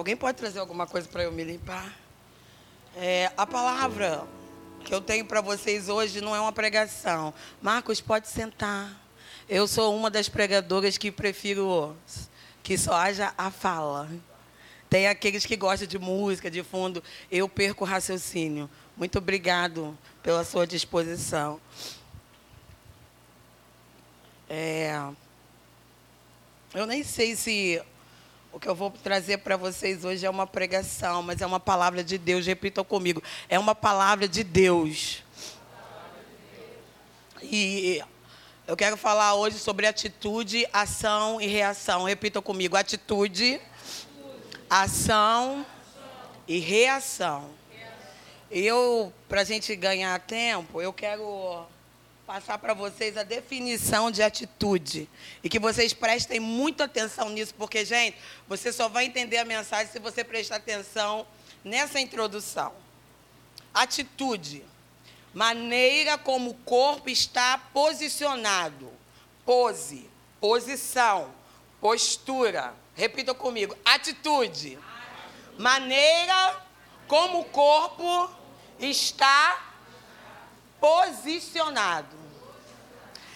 Alguém pode trazer alguma coisa para eu me limpar? É, a palavra que eu tenho para vocês hoje não é uma pregação. Marcos, pode sentar. Eu sou uma das pregadoras que prefiro que só haja a fala. Tem aqueles que gostam de música, de fundo. Eu perco o raciocínio. Muito obrigado pela sua disposição. É, eu nem sei se o que eu vou trazer para vocês hoje é uma pregação, mas é uma palavra de Deus. Repitam comigo. É uma palavra de Deus. E eu quero falar hoje sobre atitude, ação e reação. Repitam comigo: atitude, ação e reação. Eu, para a gente ganhar tempo, eu quero passar para vocês a definição de atitude. E que vocês prestem muita atenção nisso, porque, gente, você só vai entender a mensagem se você prestar atenção nessa introdução. Atitude. Maneira como o corpo está posicionado. Pose, posição, postura. Repita comigo. Atitude. Maneira como o corpo está posicionado.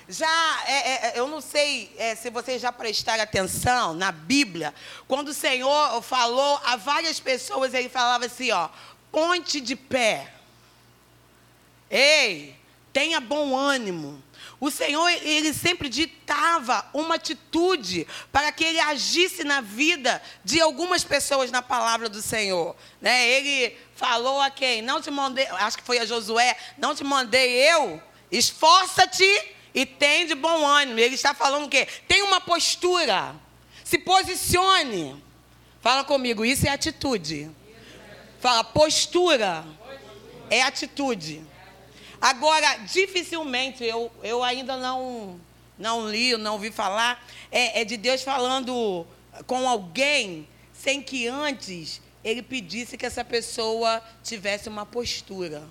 Já, é, é, é, eu não sei é, se vocês já prestaram atenção na Bíblia, quando o Senhor falou a várias pessoas, ele falava assim: ó, ponte de pé. Ei, tenha bom ânimo. O Senhor, ele sempre ditava uma atitude para que ele agisse na vida de algumas pessoas na palavra do Senhor. Né? Ele falou a quem? Não te mandei, acho que foi a Josué, não te mandei eu, esforça-te e tem de bom ânimo. Ele está falando o quê? Tem uma postura. Se posicione. Fala comigo, isso é atitude. Fala, postura é atitude. Agora, dificilmente, eu, eu ainda não, não li, não ouvi falar, é, é de Deus falando com alguém sem que antes ele pedisse que essa pessoa tivesse uma postura.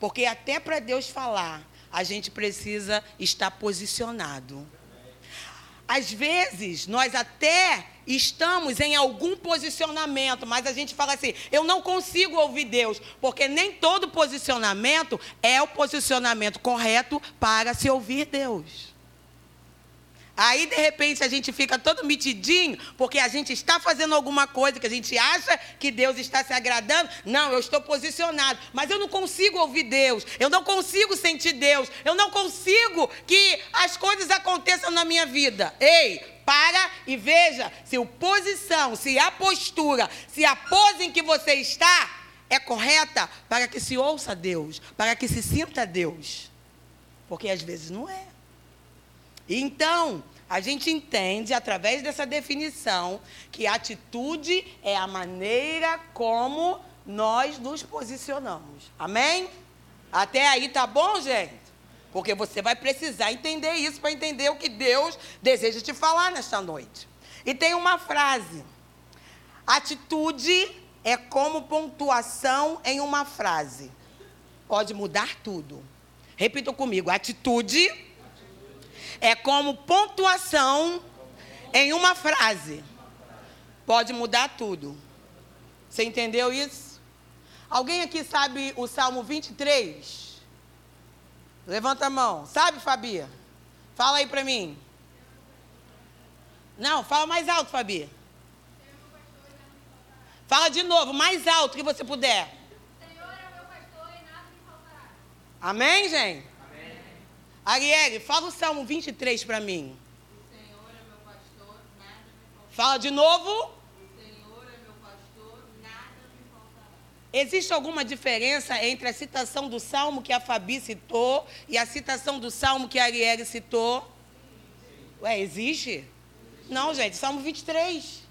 Porque até para Deus falar, a gente precisa estar posicionado. Às vezes, nós até estamos em algum posicionamento, mas a gente fala assim: eu não consigo ouvir Deus, porque nem todo posicionamento é o posicionamento correto para se ouvir Deus. Aí, de repente, a gente fica todo mitidinho, porque a gente está fazendo alguma coisa que a gente acha que Deus está se agradando. Não, eu estou posicionado, mas eu não consigo ouvir Deus, eu não consigo sentir Deus, eu não consigo que as coisas aconteçam na minha vida. Ei, para e veja se a posição, se a postura, se a pose em que você está é correta para que se ouça Deus, para que se sinta Deus. Porque às vezes não é. Então, a gente entende, através dessa definição, que atitude é a maneira como nós nos posicionamos. Amém? Até aí tá bom, gente? Porque você vai precisar entender isso para entender o que Deus deseja te falar nesta noite. E tem uma frase: atitude é como pontuação em uma frase. Pode mudar tudo. Repita comigo: atitude é como pontuação em uma frase. Pode mudar tudo. Você entendeu isso? Alguém aqui sabe o Salmo 23? Levanta a mão. Sabe, Fabi? Fala aí para mim. Não, fala mais alto, Fabi. Fala de novo, mais alto que você puder. Amém, gente? Arielle, fala o Salmo 23 para mim. O Senhor é meu pastor, nada me faltará. Fala de novo. O Senhor é meu pastor, nada me faltará. Existe alguma diferença entre a citação do Salmo que a Fabi citou e a citação do Salmo que a Arielle citou? Sim. Ué, existe? existe? Não, gente, Salmo 23.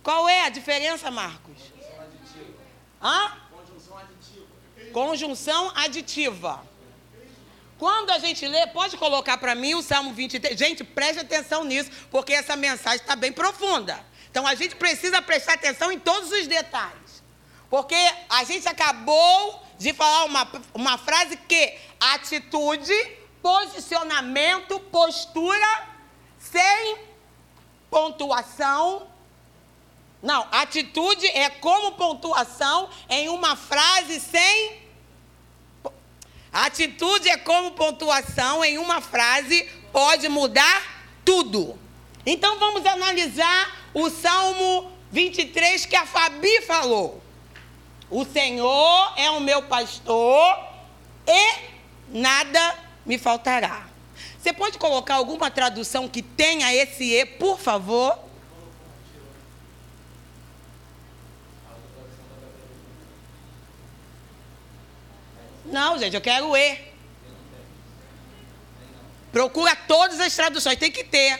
Qual é a diferença, Marcos? Conjunção aditiva. Hã? Conjunção aditiva. Conjunção aditiva. Quando a gente lê, pode colocar para mim o Salmo 23. Gente, preste atenção nisso, porque essa mensagem está bem profunda. Então a gente precisa prestar atenção em todos os detalhes. Porque a gente acabou de falar uma, uma frase que atitude, posicionamento, postura, sem pontuação. Não, atitude é como pontuação em uma frase sem. Atitude é como pontuação em uma frase pode mudar tudo. Então vamos analisar o Salmo 23 que a Fabi falou. O Senhor é o meu pastor e nada me faltará. Você pode colocar alguma tradução que tenha esse E, por favor? Não, gente, eu quero E. Procura todas as traduções, tem que ter.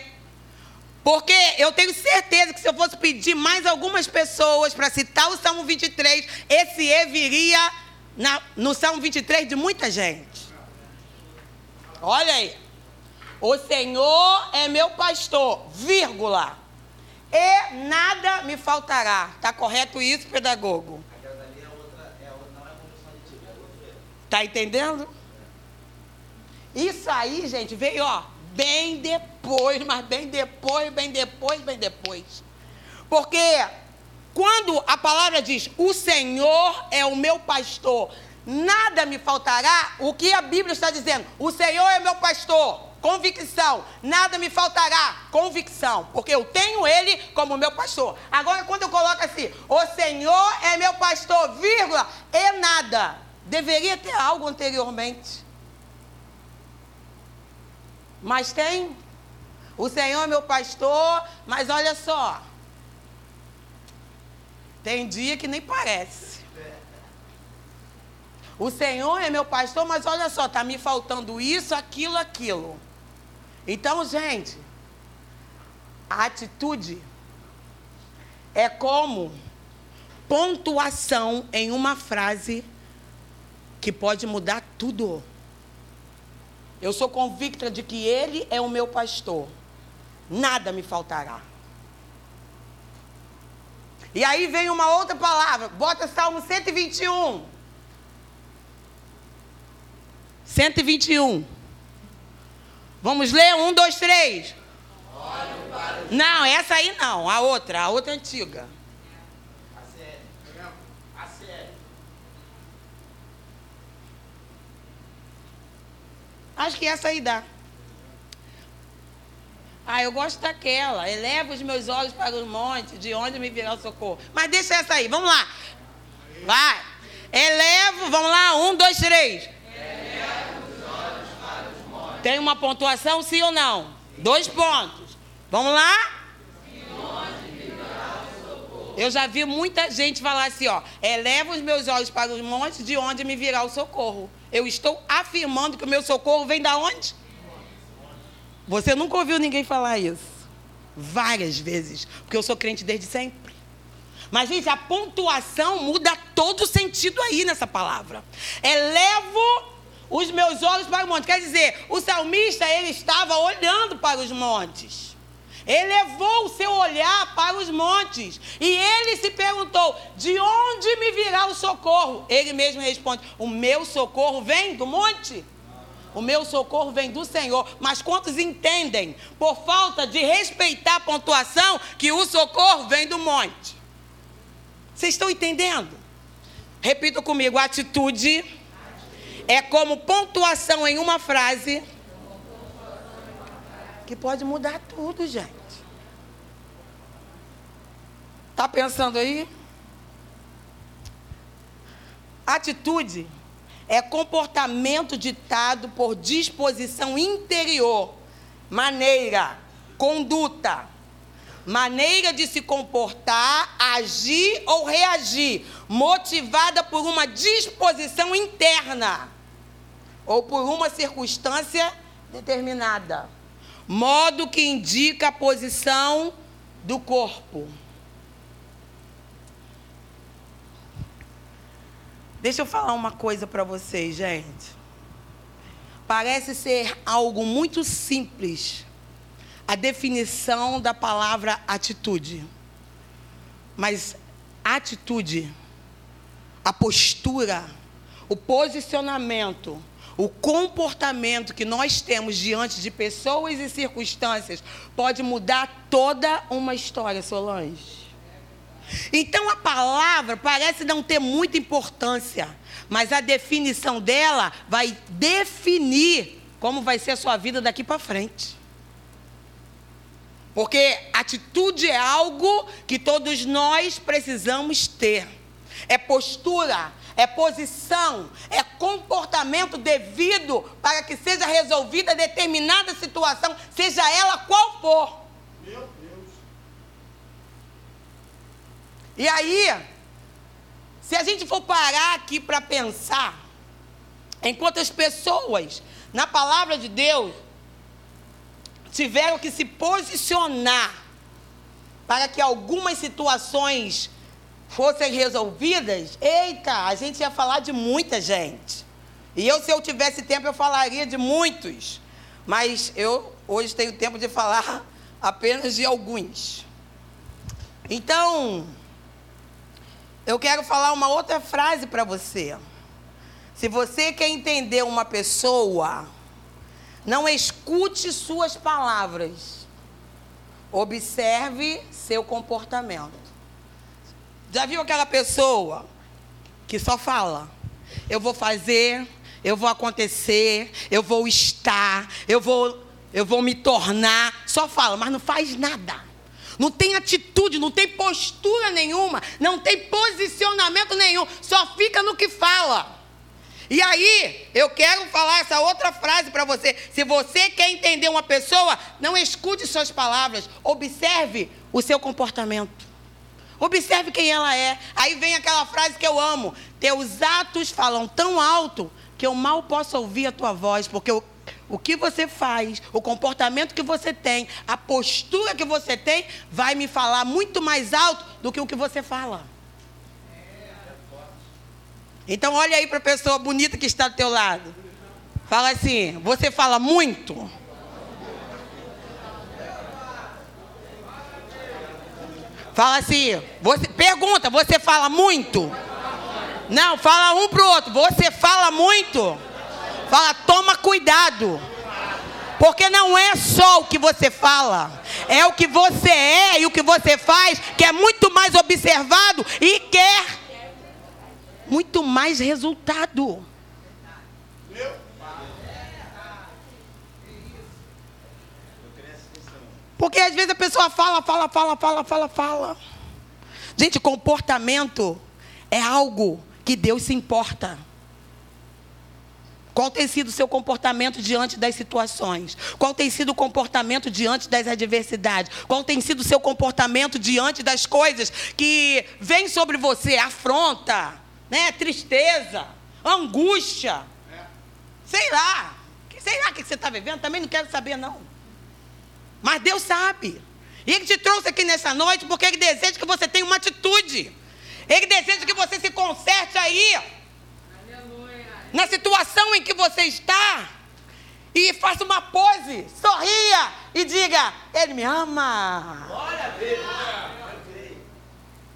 Porque eu tenho certeza que se eu fosse pedir mais algumas pessoas para citar o Salmo 23, esse E viria na, no Salmo 23 de muita gente. Olha aí. O Senhor é meu pastor, vírgula. E nada me faltará. Está correto isso, pedagogo? Está entendendo? Isso aí, gente, veio, ó, bem depois, mas bem depois, bem depois, bem depois. Porque quando a palavra diz: "O Senhor é o meu pastor, nada me faltará", o que a Bíblia está dizendo? "O Senhor é meu pastor". Convicção, nada me faltará. Convicção, porque eu tenho Ele como meu pastor. Agora, quando eu coloco assim, o Senhor é meu pastor, vírgula, e nada, deveria ter algo anteriormente. Mas tem. O Senhor é meu pastor, mas olha só. Tem dia que nem parece. O Senhor é meu pastor, mas olha só, está me faltando isso, aquilo, aquilo. Então, gente, a atitude é como pontuação em uma frase que pode mudar tudo. Eu sou convicta de que Ele é o meu pastor. Nada me faltará. E aí vem uma outra palavra. Bota Salmo 121. 121. Vamos ler? Um, dois, três. Não, essa aí não. A outra, a outra antiga. Acho que essa aí dá. Ah, eu gosto daquela. Eleva os meus olhos para os montes, de onde me virá o socorro. Mas deixa essa aí, vamos lá. Vai. Elevo, vamos lá, um, dois, três. Tem uma pontuação, sim ou não? Dois pontos. Vamos lá? Eu já vi muita gente falar assim, ó, eleva os meus olhos para os montes, de onde me virá o socorro. Eu estou afirmando que o meu socorro vem da onde? Você nunca ouviu ninguém falar isso? Várias vezes, porque eu sou crente desde sempre. Mas, gente, a pontuação muda todo o sentido aí nessa palavra. Elevo os meus olhos para o monte. Quer dizer, o salmista, ele estava olhando para os montes. Elevou o seu olhar para os montes. E ele se perguntou: de onde me virá o socorro? Ele mesmo responde: o meu socorro vem do monte. O meu socorro vem do Senhor. Mas quantos entendem, por falta de respeitar a pontuação, que o socorro vem do monte? Vocês estão entendendo? Repita comigo: atitude é como pontuação em uma frase que pode mudar tudo, gente. Está pensando aí? Atitude é comportamento ditado por disposição interior, maneira, conduta, maneira de se comportar, agir ou reagir, motivada por uma disposição interna ou por uma circunstância determinada. Modo que indica a posição do corpo. Deixa eu falar uma coisa para vocês, gente. Parece ser algo muito simples a definição da palavra atitude. Mas atitude, a postura, o posicionamento, o comportamento que nós temos diante de pessoas e circunstâncias pode mudar toda uma história, Solange. Então a palavra parece não ter muita importância, mas a definição dela vai definir como vai ser a sua vida daqui para frente. Porque atitude é algo que todos nós precisamos ter. É postura, é posição, é comportamento devido para que seja resolvida determinada situação, seja ela qual for. Meu Deus. E aí, se a gente for parar aqui para pensar, enquanto as pessoas, na palavra de Deus, tiveram que se posicionar para que algumas situações fossem resolvidas, eita, a gente ia falar de muita gente. E eu, se eu tivesse tempo, eu falaria de muitos. Mas eu hoje tenho tempo de falar apenas de alguns. Então, eu quero falar uma outra frase para você. Se você quer entender uma pessoa, não escute suas palavras. Observe seu comportamento. Já viu aquela pessoa que só fala? Eu vou fazer, eu vou acontecer, eu vou estar, eu vou, eu vou me tornar. Só fala, mas não faz nada não tem atitude, não tem postura nenhuma, não tem posicionamento nenhum, só fica no que fala. E aí, eu quero falar essa outra frase para você. Se você quer entender uma pessoa, não escute suas palavras, observe o seu comportamento. Observe quem ela é. Aí vem aquela frase que eu amo: Teus atos falam tão alto que eu mal posso ouvir a tua voz, porque eu o que você faz, o comportamento que você tem, a postura que você tem, vai me falar muito mais alto do que o que você fala. Então olha aí para a pessoa bonita que está do teu lado. Fala assim, você fala muito? Fala assim, você pergunta, você fala muito? Não, fala um pro outro, você fala muito? Fala, toma cuidado. Porque não é só o que você fala, é o que você é e o que você faz que é muito mais observado e quer muito mais resultado. Porque às vezes a pessoa fala, fala, fala, fala, fala, fala. Gente, comportamento é algo que Deus se importa. Qual tem sido o seu comportamento diante das situações? Qual tem sido o comportamento diante das adversidades? Qual tem sido o seu comportamento diante das coisas que vêm sobre você? Afronta, né? tristeza, angústia. Sei lá. Sei lá o que você está vivendo, também não quero saber, não. Mas Deus sabe. E Ele te trouxe aqui nessa noite porque Ele deseja que você tenha uma atitude. Ele deseja que você se conserte aí em que você está e faça uma pose, sorria e diga: Ele me ama. Glória a Deus.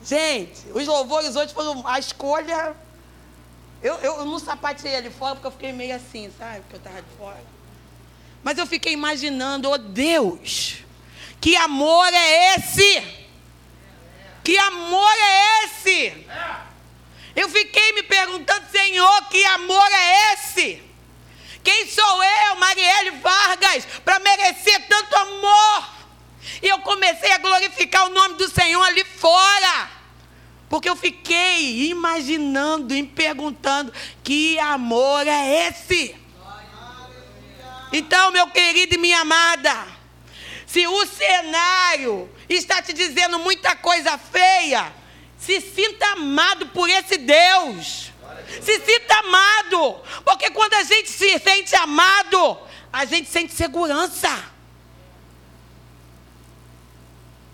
Gente, os louvores hoje foram a escolha. Eu, eu não sapateei ali fora porque eu fiquei meio assim, sabe? Porque eu estava de fora. Mas eu fiquei imaginando, oh Deus, que amor é esse? Que amor é esse? Eu fiquei me perguntando, Senhor, que amor é esse? Quem sou eu, Marielle Vargas, para merecer tanto amor? E eu comecei a glorificar o nome do Senhor ali fora. Porque eu fiquei imaginando e perguntando: que amor é esse? Então, meu querido e minha amada, se o cenário está te dizendo muita coisa feia, se sinta amado por esse Deus. Se sinta amado. Porque quando a gente se sente amado, a gente sente segurança.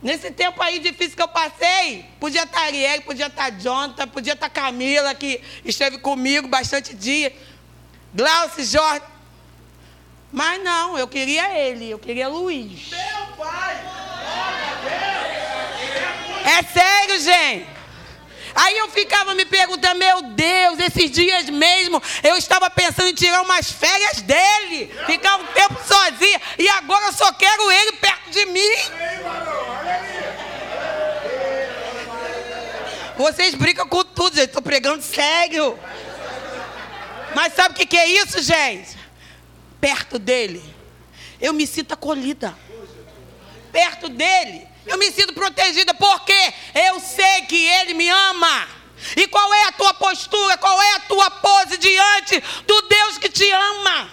Nesse tempo aí difícil que eu passei, podia estar Ariel, podia estar Jonathan, podia estar Camila, que esteve comigo bastante dia. Glaucio, Jorge. Mas não, eu queria ele, eu queria Luiz. Meu pai! É sério, gente. Aí eu ficava me perguntando, meu Deus, esses dias mesmo eu estava pensando em tirar umas férias dele, ficar um tempo sozinha, e agora eu só quero ele perto de mim. Vocês brincam com tudo, gente. Estou pregando sério. Mas sabe o que, que é isso, gente? Perto dele, eu me sinto acolhida. Perto dele, eu me sinto protegida, porque eu sei que ele me ama. E qual é a tua postura? Qual é a tua pose diante do Deus que te ama?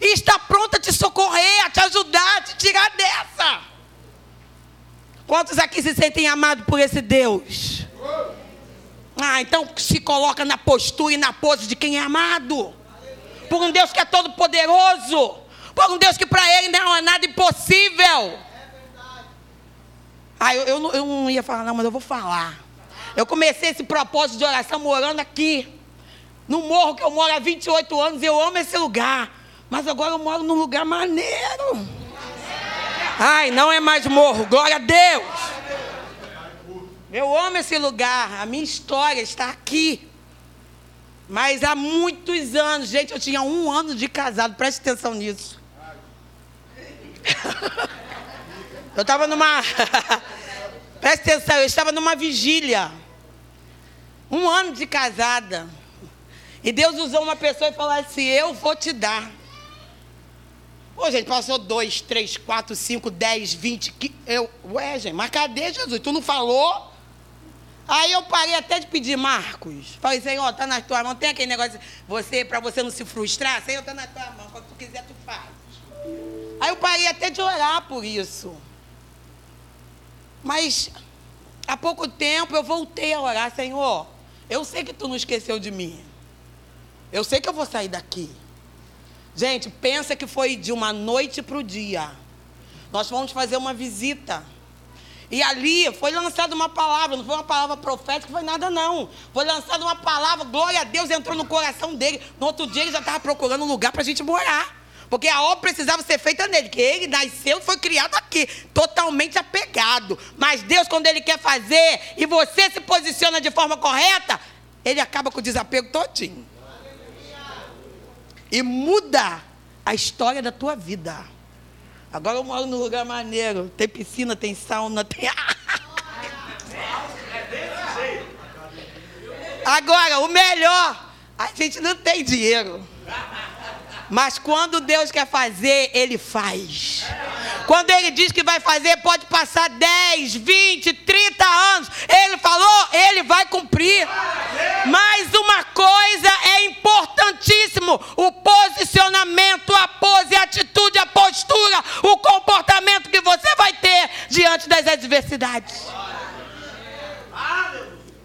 E está pronto a te socorrer, a te ajudar, a te tirar dessa. Quantos aqui se sentem amados por esse Deus? Ah, então se coloca na postura e na pose de quem é amado. Por um Deus que é todo poderoso. Por um Deus que para ele não é nada impossível. Ah, eu, eu, eu, não ia falar, não, mas eu vou falar. Eu comecei esse propósito de oração morando aqui. No morro que eu moro há 28 anos. Eu amo esse lugar. Mas agora eu moro num lugar maneiro. Ai, não é mais morro. Glória a Deus. Eu amo esse lugar, a minha história está aqui. Mas há muitos anos, gente, eu tinha um ano de casado, preste atenção nisso. eu estava numa. preste atenção, eu estava numa vigília. Um ano de casada. E Deus usou uma pessoa e falou assim: Eu vou te dar. Pô, gente, passou dois, três, quatro, cinco, dez, vinte. Que... Eu... Ué, gente, mas cadê Jesus? Tu não falou? Aí eu parei até de pedir Marcos. Falei, Senhor, tá na tua mão. Tem aquele negócio, você, para você não se frustrar, Senhor, tá na tua mão. Quando tu quiser, tu faz. Aí eu parei até de orar por isso. Mas há pouco tempo eu voltei a orar, Senhor. Eu sei que tu não esqueceu de mim. Eu sei que eu vou sair daqui. Gente, pensa que foi de uma noite para o dia. Nós fomos fazer uma visita e ali foi lançada uma palavra, não foi uma palavra profética, foi nada não. Foi lançada uma palavra, glória a Deus, entrou no coração dele. No outro dia ele já estava procurando um lugar para a gente morar. Porque a obra precisava ser feita nele, que ele nasceu foi criado aqui, totalmente apegado. Mas Deus, quando Ele quer fazer e você se posiciona de forma correta, Ele acaba com o desapego todinho. E muda a história da tua vida. Agora eu moro num lugar maneiro. Tem piscina, tem sauna, tem. Agora, o melhor, a gente não tem dinheiro. Mas quando Deus quer fazer, Ele faz. Quando Ele diz que vai fazer, pode passar 10, 20, 30 anos. Ele falou, Ele vai cumprir. Mas uma coisa é importantíssimo: o posicionamento, a pose, a atitude, a postura, o comportamento que você vai ter diante das adversidades.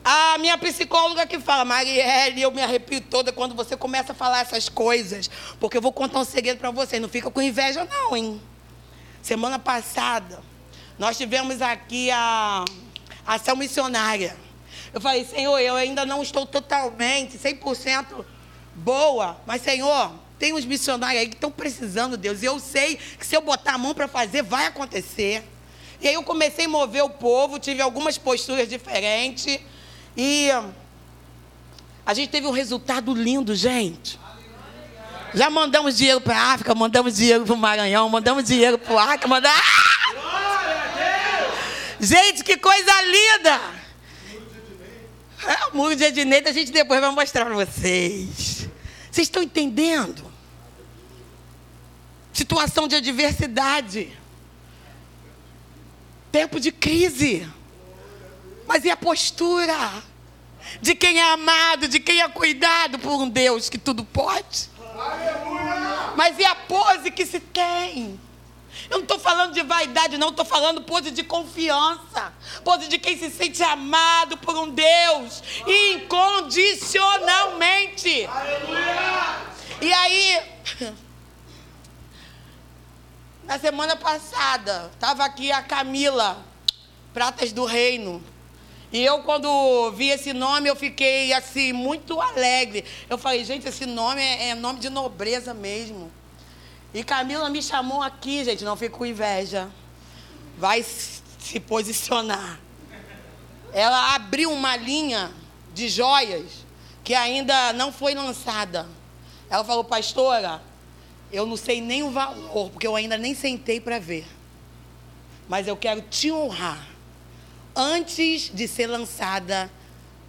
A minha psicóloga que fala, Marielle, eu me arrepio toda quando você começa a falar essas coisas. Porque eu vou contar um segredo para você. Não fica com inveja, não, hein? Semana passada, nós tivemos aqui a, ação missionária. Eu falei, Senhor, eu ainda não estou totalmente, 100% boa. Mas, Senhor, tem uns missionários aí que estão precisando, Deus. E eu sei que se eu botar a mão para fazer, vai acontecer. E aí eu comecei a mover o povo, tive algumas posturas diferentes. E a gente teve um resultado lindo, gente. Já mandamos dinheiro para a África, mandamos dinheiro para o Maranhão, mandamos dinheiro para o Acre, mandamos... Gente, que coisa linda! É, o muro de Edneita a gente depois vai mostrar para vocês. Vocês estão entendendo? Situação de adversidade. Tempo de crise. Mas e a postura? De quem é amado, de quem é cuidado por um Deus que tudo pode. Aleluia! Mas e a pose que se tem? Eu não estou falando de vaidade, não, estou falando pose de confiança, pose de quem se sente amado por um Deus incondicionalmente. Aleluia! E aí, na semana passada, estava aqui a Camila, Pratas do Reino. E eu, quando vi esse nome, eu fiquei assim, muito alegre. Eu falei, gente, esse nome é, é nome de nobreza mesmo. E Camila me chamou aqui, gente, não fico com inveja. Vai se posicionar. Ela abriu uma linha de joias que ainda não foi lançada. Ela falou, pastora, eu não sei nem o valor, porque eu ainda nem sentei para ver. Mas eu quero te honrar antes de ser lançada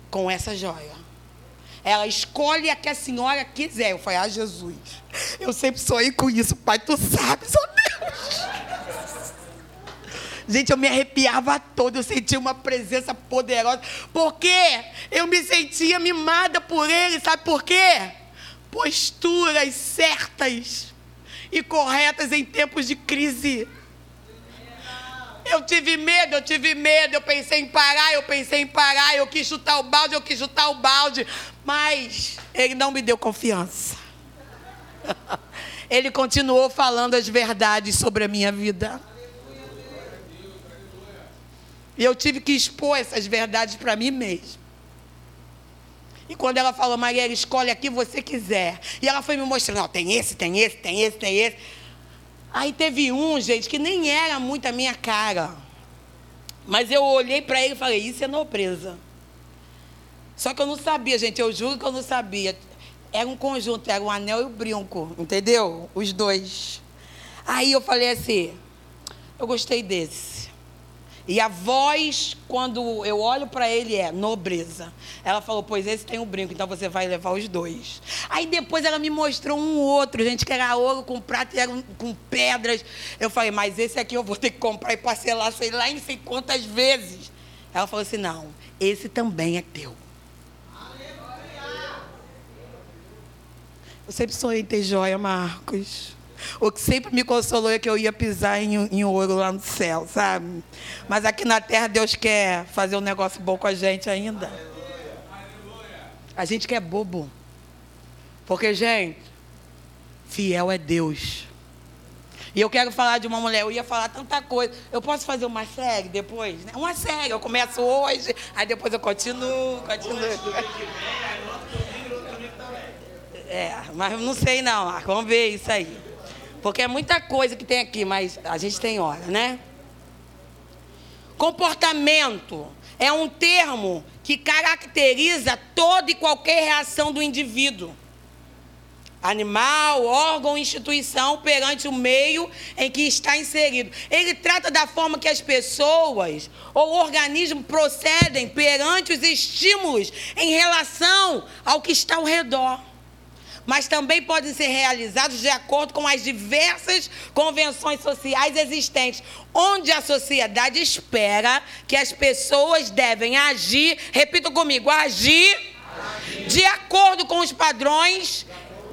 com essa joia. Ela escolhe a que a senhora quiser. Eu falei, ah, Jesus, eu sempre sonhei com isso, pai, tu sabes, ó Deus. Gente, eu me arrepiava toda, eu sentia uma presença poderosa, porque eu me sentia mimada por ele, sabe por quê? Posturas certas e corretas em tempos de crise. Eu tive medo, eu tive medo, eu pensei em parar, eu pensei em parar, eu quis chutar o balde, eu quis chutar o balde, mas ele não me deu confiança. Ele continuou falando as verdades sobre a minha vida. E eu tive que expor essas verdades para mim mesmo. E quando ela falou, Maria, escolhe aqui você quiser. E ela foi me mostrando, tem esse, tem esse, tem esse, tem esse. Aí teve um, gente, que nem era muito a minha cara. Mas eu olhei para ele e falei, isso é nobreza. Só que eu não sabia, gente, eu juro que eu não sabia. Era um conjunto, era um anel e o um brinco, entendeu? Os dois. Aí eu falei assim, eu gostei desse. E a voz, quando eu olho para ele, é nobreza. Ela falou, pois esse tem um brinco, então você vai levar os dois. Aí depois ela me mostrou um outro, gente, que era ouro com prata e era com pedras. Eu falei, mas esse aqui eu vou ter que comprar e parcelar, sei lá, não sei quantas vezes. Ela falou assim, não, esse também é teu. Eu sempre sonhei em ter joia, Marcos. O que sempre me consolou é que eu ia pisar em, em ouro lá no céu, sabe? Mas aqui na terra Deus quer fazer um negócio bom com a gente ainda. A gente quer bobo. Porque, gente, fiel é Deus. E eu quero falar de uma mulher, eu ia falar tanta coisa. Eu posso fazer uma série depois? Né? Uma série, eu começo hoje, aí depois eu continuo, continuo. É, mas não sei não, Marco. Vamos ver isso aí. Porque é muita coisa que tem aqui, mas a gente tem hora, né? Comportamento é um termo que caracteriza toda e qualquer reação do indivíduo. Animal, órgão, instituição perante o meio em que está inserido. Ele trata da forma que as pessoas ou organismos procedem perante os estímulos em relação ao que está ao redor mas também podem ser realizados de acordo com as diversas convenções sociais existentes, onde a sociedade espera que as pessoas devem agir, repita comigo, agir, agir. de acordo com os padrões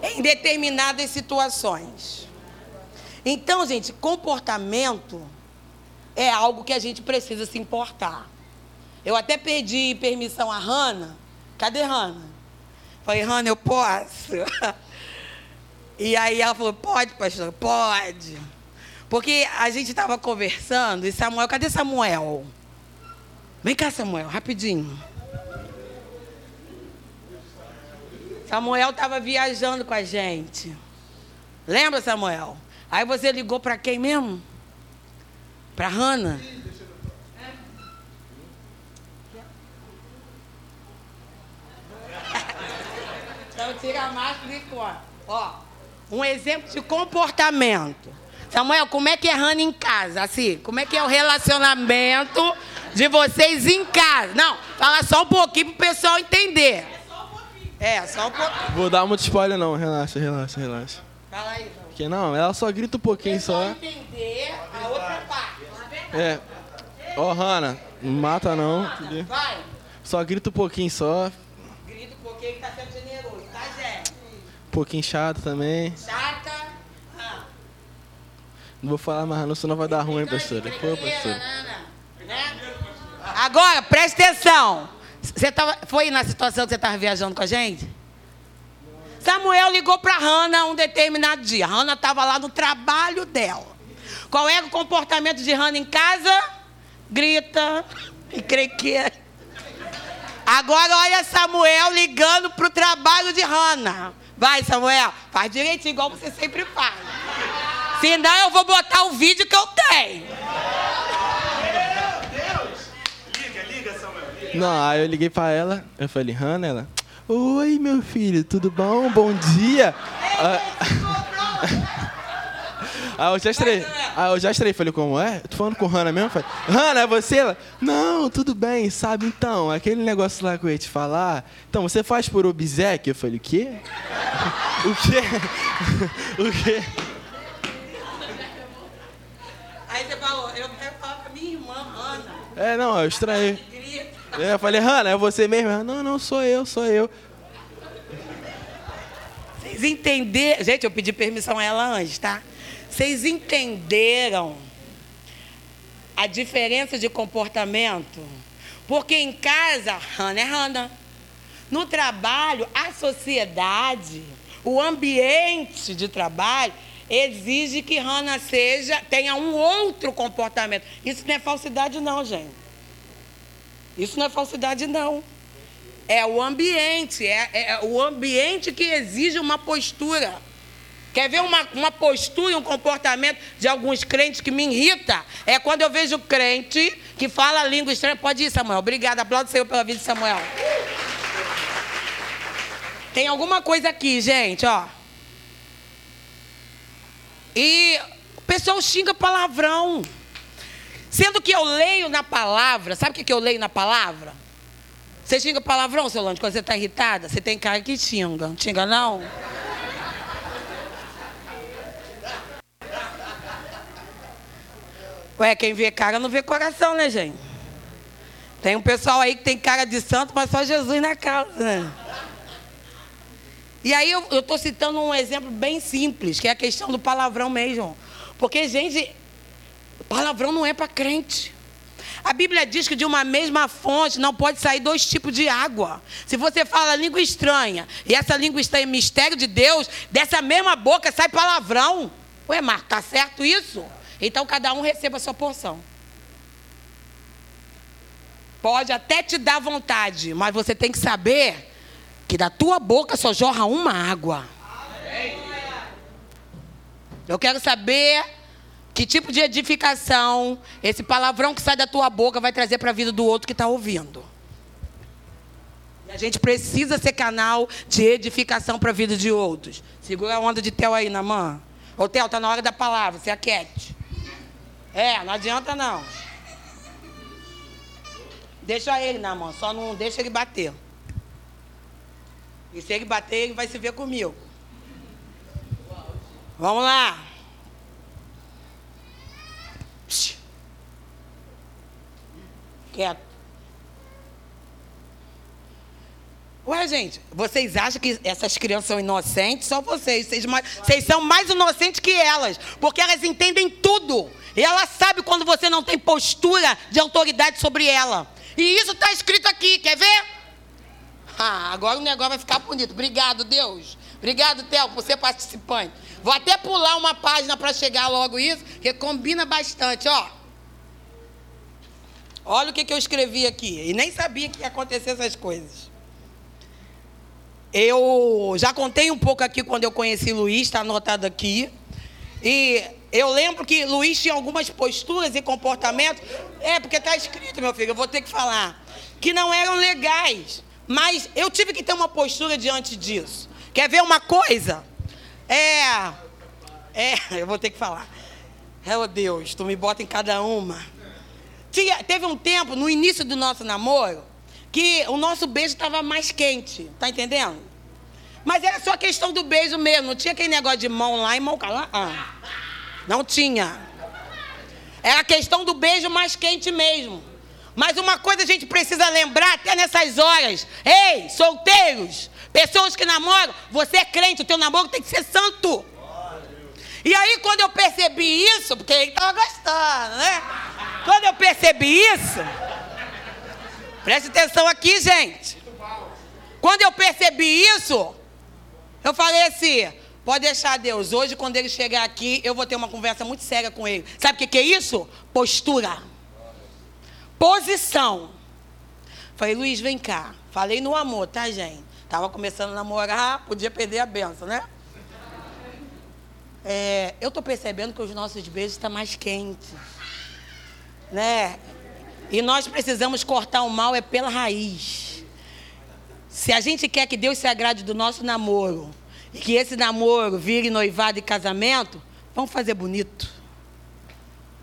em determinadas situações. Então, gente, comportamento é algo que a gente precisa se importar. Eu até pedi permissão a Hanna. Cadê Hanna? Falei, Rana, eu posso? E aí ela falou, pode, pastor, pode. Porque a gente estava conversando e Samuel, cadê Samuel? Vem cá, Samuel, rapidinho. Samuel estava viajando com a gente. Lembra, Samuel? Aí você ligou para quem mesmo? Para Hannah? Então tira a máscara e. Ó, um exemplo de comportamento. Samuel, como é que é Hannah em casa? Assim, como é que é o relacionamento de vocês em casa? Não, fala só um pouquinho pro pessoal entender. É só um pouquinho. Só. Vou dar muito spoiler não, relaxa, relaxa, relaxa. Fala aí, não. Que não, ela só grita um pouquinho só. entender a outra parte. É. Ó, oh, Hanna, não mata não. Vai. Só grita um pouquinho só. Grita um pouquinho que tá sendo generoso, tá, Zé? Um pouquinho chato também. Chata. Ah. Não vou falar mais não, senão vai dar ruim, pastora. Pô, pastora. Né? Agora, preste atenção. Você tava, foi na situação que você estava viajando com a gente? Samuel ligou para Hannah um determinado dia. Hannah estava lá no trabalho dela. Qual é o comportamento de Hannah em casa? Grita e crequeira. Agora olha Samuel ligando para o trabalho de Hannah. Vai, Samuel, faz direitinho, igual você sempre faz. Senão eu vou botar o vídeo que eu tenho. Meu Deus! Liga, liga, Samuel. Não, aí eu liguei pra ela, eu falei, Hannah, ela. Oi, meu filho, tudo bom? Bom dia. Ah, Aí eu já estrei. Aí eu já estrei. Falei, como é? Eu tô falando com Hannah mesmo? Falei, Hannah, é você? Ela, não, tudo bem, sabe então, aquele negócio lá que eu ia te falar. Então, você faz por obsequio? Eu falei, o quê? o quê? o quê? Aí você falou, eu quero falar com a minha irmã, Hannah. É, não, eu estranhei. É, eu falei, Hannah, é você mesmo? Ela, não, não, sou eu, sou eu. Vocês entenderam? Gente, eu pedi permissão a ela antes, tá? Vocês entenderam a diferença de comportamento? Porque em casa, Hannah é Hannah. No trabalho, a sociedade, o ambiente de trabalho exige que Hannah seja, tenha um outro comportamento. Isso não é falsidade, não, gente. Isso não é falsidade, não. É o ambiente, é, é o ambiente que exige uma postura. Quer ver uma, uma postura e um comportamento de alguns crentes que me irrita? É quando eu vejo crente que fala língua estranha. Pode ir, Samuel. Obrigada. Aplaudo o Senhor pela vida Samuel. Tem alguma coisa aqui, gente, ó. E o pessoal xinga palavrão. Sendo que eu leio na palavra, sabe o que eu leio na palavra? Você xinga palavrão, seu Lante, quando você está irritada? Você tem cara que xinga. Xinga, não? Ué, quem vê cara não vê coração, né, gente? Tem um pessoal aí que tem cara de santo, mas só Jesus na causa, né? E aí eu estou citando um exemplo bem simples, que é a questão do palavrão mesmo. Porque, gente, palavrão não é para crente. A Bíblia diz que de uma mesma fonte não pode sair dois tipos de água. Se você fala língua estranha e essa língua estranha é mistério de Deus, dessa mesma boca sai palavrão. Ué, Marco, tá certo isso? Então cada um receba a sua porção. Pode até te dar vontade, mas você tem que saber que da tua boca só jorra uma água. Eu quero saber que tipo de edificação esse palavrão que sai da tua boca vai trazer para a vida do outro que está ouvindo. E a gente precisa ser canal de edificação para a vida de outros. Segura a onda de Theo aí na mão. Ô, Theo, tá na hora da palavra, se aquete. É, não adianta não. Deixa ele na mão, só não deixa ele bater. E se ele bater, ele vai se ver comigo. Vamos lá. Quieto. Ué, gente, vocês acham que essas crianças são inocentes? Só vocês. Vocês, mais, vocês são mais inocentes que elas. Porque elas entendem tudo. E ela sabe quando você não tem postura de autoridade sobre ela. E isso está escrito aqui, quer ver? Ah, agora o negócio vai ficar bonito. Obrigado, Deus. Obrigado, Theo, por ser participante. Vou até pular uma página para chegar logo isso, que combina bastante, ó. Olha o que, que eu escrevi aqui. E nem sabia que ia acontecer essas coisas. Eu já contei um pouco aqui quando eu conheci Luiz, está anotado aqui. E eu lembro que Luiz tinha algumas posturas e comportamentos. É, porque está escrito, meu filho, eu vou ter que falar. Que não eram legais. Mas eu tive que ter uma postura diante disso. Quer ver uma coisa? É. É, eu vou ter que falar. Oh Deus, tu me bota em cada uma. Tinha, teve um tempo, no início do nosso namoro, que o nosso beijo estava mais quente. Tá entendendo? Mas era só questão do beijo mesmo. Não tinha aquele negócio de mão lá e mão cá. Ah. Não tinha. Era a questão do beijo mais quente mesmo. Mas uma coisa a gente precisa lembrar até nessas horas. Ei, solteiros, pessoas que namoram, você é crente, o teu namoro tem que ser santo. E aí quando eu percebi isso, porque ele estava gostando, né? Quando eu percebi isso, preste atenção aqui, gente. Quando eu percebi isso, eu falei assim, Pode deixar Deus. Hoje, quando ele chegar aqui, eu vou ter uma conversa muito séria com ele. Sabe o que, que é isso? Postura. Posição. Falei, Luiz, vem cá. Falei no amor, tá, gente? Tava começando a namorar, podia perder a benção, né? É, eu tô percebendo que os nossos beijos estão tá mais quentes. Né? E nós precisamos cortar o mal é pela raiz. Se a gente quer que Deus se agrade do nosso namoro e que esse namoro vire noivado e casamento, vamos fazer bonito.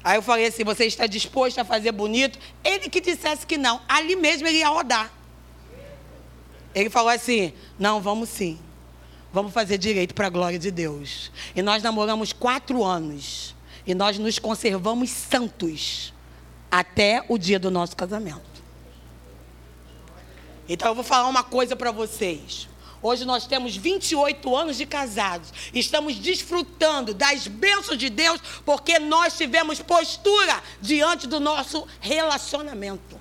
Aí eu falei assim: você está disposto a fazer bonito? Ele que dissesse que não, ali mesmo ele ia rodar. Ele falou assim: não, vamos sim. Vamos fazer direito para a glória de Deus. E nós namoramos quatro anos. E nós nos conservamos santos até o dia do nosso casamento. Então eu vou falar uma coisa para vocês. Hoje nós temos 28 anos de casados. Estamos desfrutando das bênçãos de Deus porque nós tivemos postura diante do nosso relacionamento.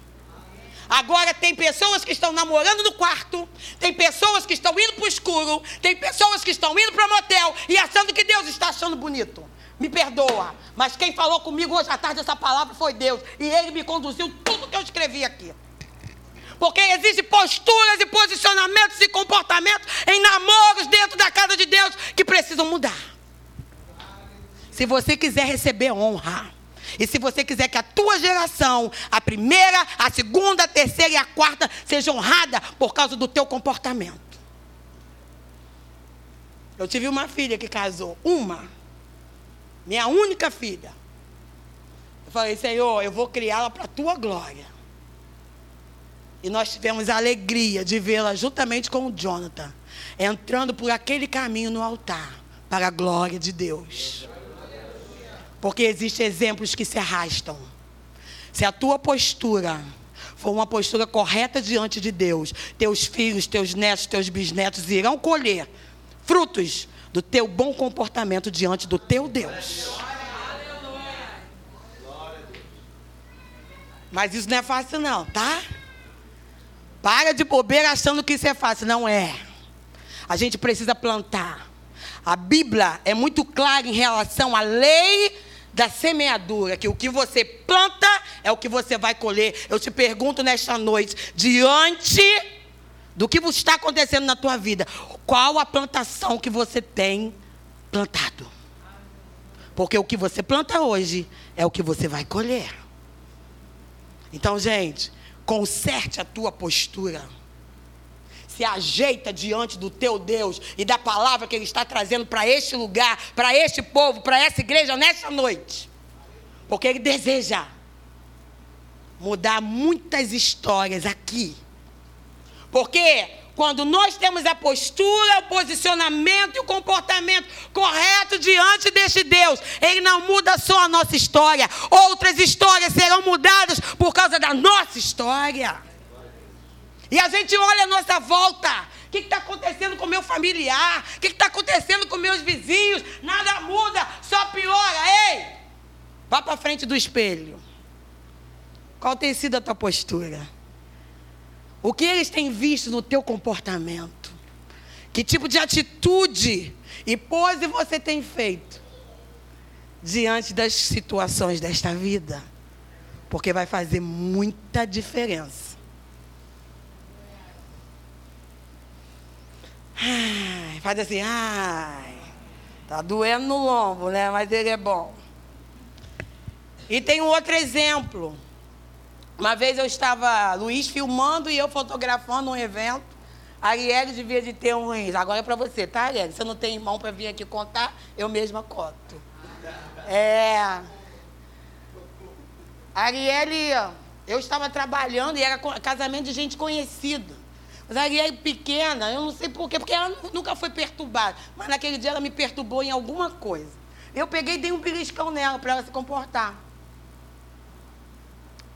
Agora tem pessoas que estão namorando no quarto, tem pessoas que estão indo para o escuro, tem pessoas que estão indo para motel e achando que Deus está achando bonito. Me perdoa, mas quem falou comigo hoje à tarde essa palavra foi Deus e Ele me conduziu tudo que eu escrevi aqui. Porque existem posturas e posicionamentos e comportamentos em namoros dentro da casa de Deus que precisam mudar. Se você quiser receber honra, e se você quiser que a tua geração, a primeira, a segunda, a terceira e a quarta, seja honrada por causa do teu comportamento. Eu tive uma filha que casou, uma, minha única filha. Eu falei, Senhor, eu vou criá-la para a tua glória. E nós tivemos a alegria de vê-la juntamente com o Jonathan, entrando por aquele caminho no altar, para a glória de Deus. Porque existem exemplos que se arrastam. Se a tua postura for uma postura correta diante de Deus, teus filhos, teus netos, teus bisnetos irão colher frutos do teu bom comportamento diante do teu Deus. Mas isso não é fácil não, tá? Para de bobeira achando que isso é fácil, não é. A gente precisa plantar. A Bíblia é muito clara em relação à lei da semeadura, que o que você planta é o que você vai colher. Eu te pergunto nesta noite, diante do que está acontecendo na tua vida, qual a plantação que você tem plantado? Porque o que você planta hoje é o que você vai colher. Então, gente, conserte a tua postura se ajeita diante do teu Deus e da palavra que Ele está trazendo para este lugar, para este povo, para essa igreja nessa noite. Porque Ele deseja mudar muitas histórias aqui. Porque quando nós temos a postura, o posicionamento e o comportamento correto diante deste Deus, Ele não muda só a nossa história, outras histórias serão mudadas por causa da nossa história. E a gente olha a nossa volta. O que está acontecendo com o meu familiar? O que está acontecendo com meus vizinhos? Nada muda, só piora. Ei! Vá para frente do espelho. Qual tem sido a tua postura? O que eles têm visto no teu comportamento? Que tipo de atitude e pose você tem feito diante das situações desta vida? Porque vai fazer muita diferença. Ai, faz assim, ai. Tá doendo no lombo, né? Mas ele é bom. E tem um outro exemplo. Uma vez eu estava, Luiz filmando e eu fotografando um evento. A Arielle devia de ter um Luiz. Agora é para você, tá, Arielle? Você não tem irmão para vir aqui contar, eu mesma conto. É. Arielle, eu estava trabalhando e era casamento de gente conhecida. Mas a Ariel pequena, eu não sei porquê, porque ela nunca foi perturbada. Mas naquele dia ela me perturbou em alguma coisa. Eu peguei e dei um beliscão nela para ela se comportar.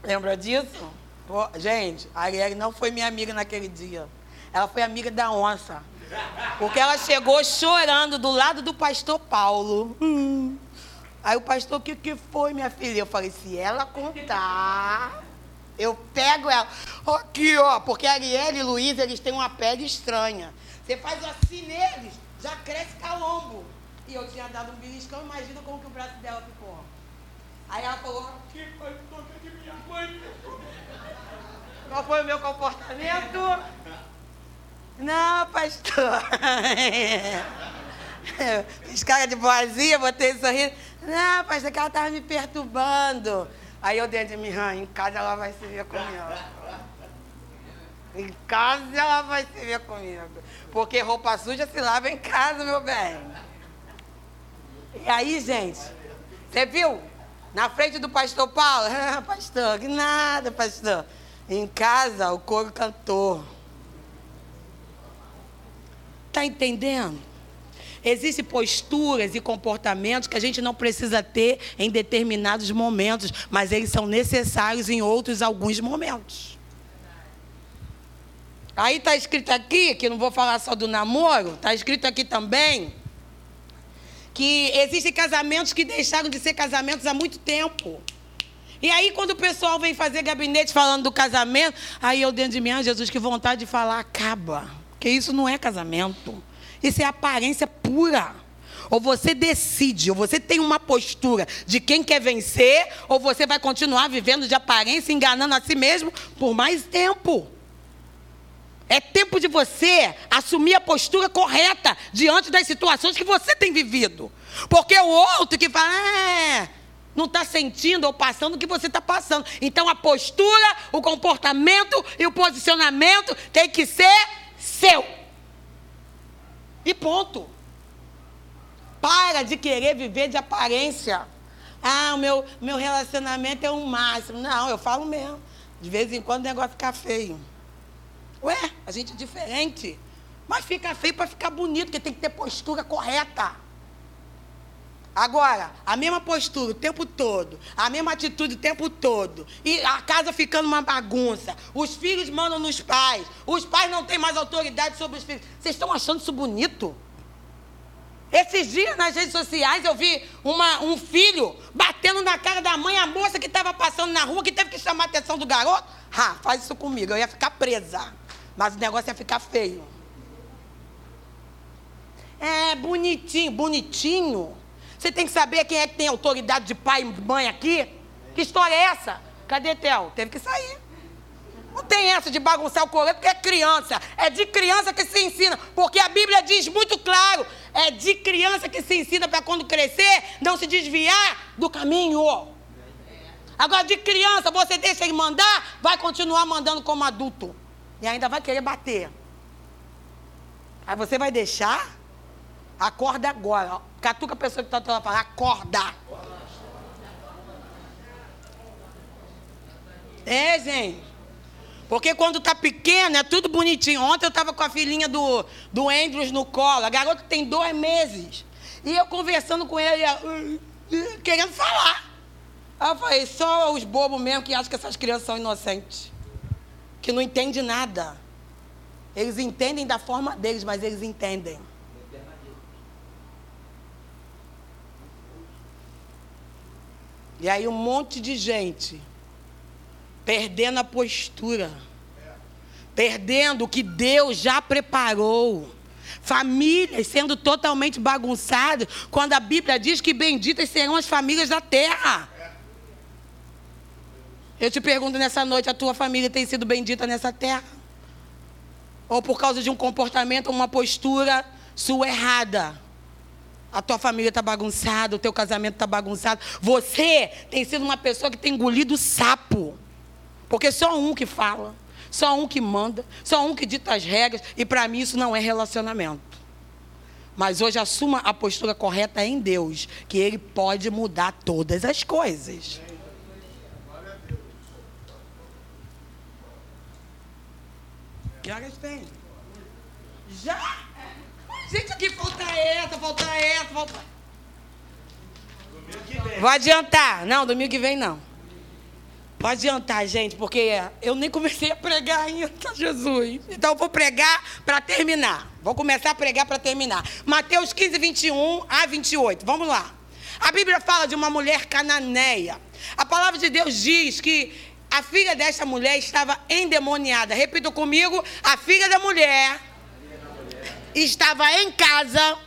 Lembra disso? Pô, gente, a Ariel não foi minha amiga naquele dia. Ela foi amiga da onça. Porque ela chegou chorando do lado do pastor Paulo. Hum. Aí o pastor, o que, que foi, minha filha? Eu falei, se ela contar. Eu pego ela. Aqui, ó, porque Ariel e Luiz, eles têm uma pele estranha. Você faz assim neles, já cresce calombo. E eu tinha dado um beliscão, imagina como que o braço dela ficou. Aí ela falou, foi toda de minha mãe. Qual foi o meu comportamento? Não, pastor. Fiz cara de boazinha, botei sorriso. Não, pastor, que ela estava me perturbando. Aí eu dentro de mim, em casa ela vai se ver comigo. Em casa ela vai se ver comigo. Porque roupa suja se lava em casa, meu bem. E aí, gente, você viu? Na frente do pastor Paulo, ah, pastor, que nada, pastor. Em casa, o coro cantou. Está entendendo? Existem posturas e comportamentos que a gente não precisa ter em determinados momentos, mas eles são necessários em outros alguns momentos. Aí está escrito aqui, que não vou falar só do namoro, está escrito aqui também, que existem casamentos que deixaram de ser casamentos há muito tempo. E aí, quando o pessoal vem fazer gabinete falando do casamento, aí eu dentro de mim, ah, Jesus, que vontade de falar, acaba. Porque isso não é casamento. Isso é aparência pura. Ou você decide, ou você tem uma postura de quem quer vencer, ou você vai continuar vivendo de aparência, enganando a si mesmo por mais tempo. É tempo de você assumir a postura correta diante das situações que você tem vivido. Porque o outro que fala, é, não está sentindo ou passando o que você está passando. Então a postura, o comportamento e o posicionamento tem que ser seu. E ponto. Para de querer viver de aparência. Ah, o meu, meu relacionamento é o um máximo. Não, eu falo mesmo. De vez em quando o negócio fica feio. Ué, a gente é diferente. Mas fica feio para ficar bonito, porque tem que ter postura correta. Agora, a mesma postura o tempo todo, a mesma atitude o tempo todo, e a casa ficando uma bagunça, os filhos mandam nos pais, os pais não têm mais autoridade sobre os filhos. Vocês estão achando isso bonito? Esses dias nas redes sociais eu vi uma, um filho batendo na cara da mãe, a moça que estava passando na rua, que teve que chamar a atenção do garoto. Ah, faz isso comigo, eu ia ficar presa. Mas o negócio ia ficar feio. É bonitinho, bonitinho. Você tem que saber quem é que tem autoridade de pai e mãe aqui. Que história é essa? Cadê Theo? Teve que sair. Não tem essa de bagunçar o colete porque é criança. É de criança que se ensina. Porque a Bíblia diz muito claro: é de criança que se ensina para quando crescer não se desviar do caminho. Agora, de criança, você deixa ele mandar, vai continuar mandando como adulto. E ainda vai querer bater. Aí você vai deixar? Acorda agora. Catuca a pessoa que está tentando falar, acorda. É, gente. Porque quando tá pequeno é tudo bonitinho. Ontem eu estava com a filhinha do, do Andrews no colo. A garota tem dois meses. E eu conversando com ele, querendo falar. Aí eu falei, só os bobos mesmo que acham que essas crianças são inocentes. Que não entendem nada. Eles entendem da forma deles, mas eles entendem. E aí um monte de gente perdendo a postura, perdendo o que Deus já preparou. Famílias sendo totalmente bagunçadas, quando a Bíblia diz que benditas serão as famílias da terra. Eu te pergunto nessa noite: a tua família tem sido bendita nessa terra? Ou por causa de um comportamento, uma postura sua errada? a tua família está bagunçada, o teu casamento está bagunçado. Você tem sido uma pessoa que tem engolido sapo. Porque só um que fala, só um que manda, só um que dita as regras. E para mim isso não é relacionamento. Mas hoje assuma a postura correta em Deus, que Ele pode mudar todas as coisas. Que horas tem? Já? Gente, aqui falta essa, falta essa, falta. Vai adiantar. Não, domingo que vem não. Pode adiantar, gente, porque eu nem comecei a pregar ainda, Jesus. Então eu vou pregar para terminar. Vou começar a pregar para terminar. Mateus 15, 21 a 28. Vamos lá. A Bíblia fala de uma mulher cananeia. A palavra de Deus diz que a filha desta mulher estava endemoniada. Repita comigo: a filha da mulher estava em casa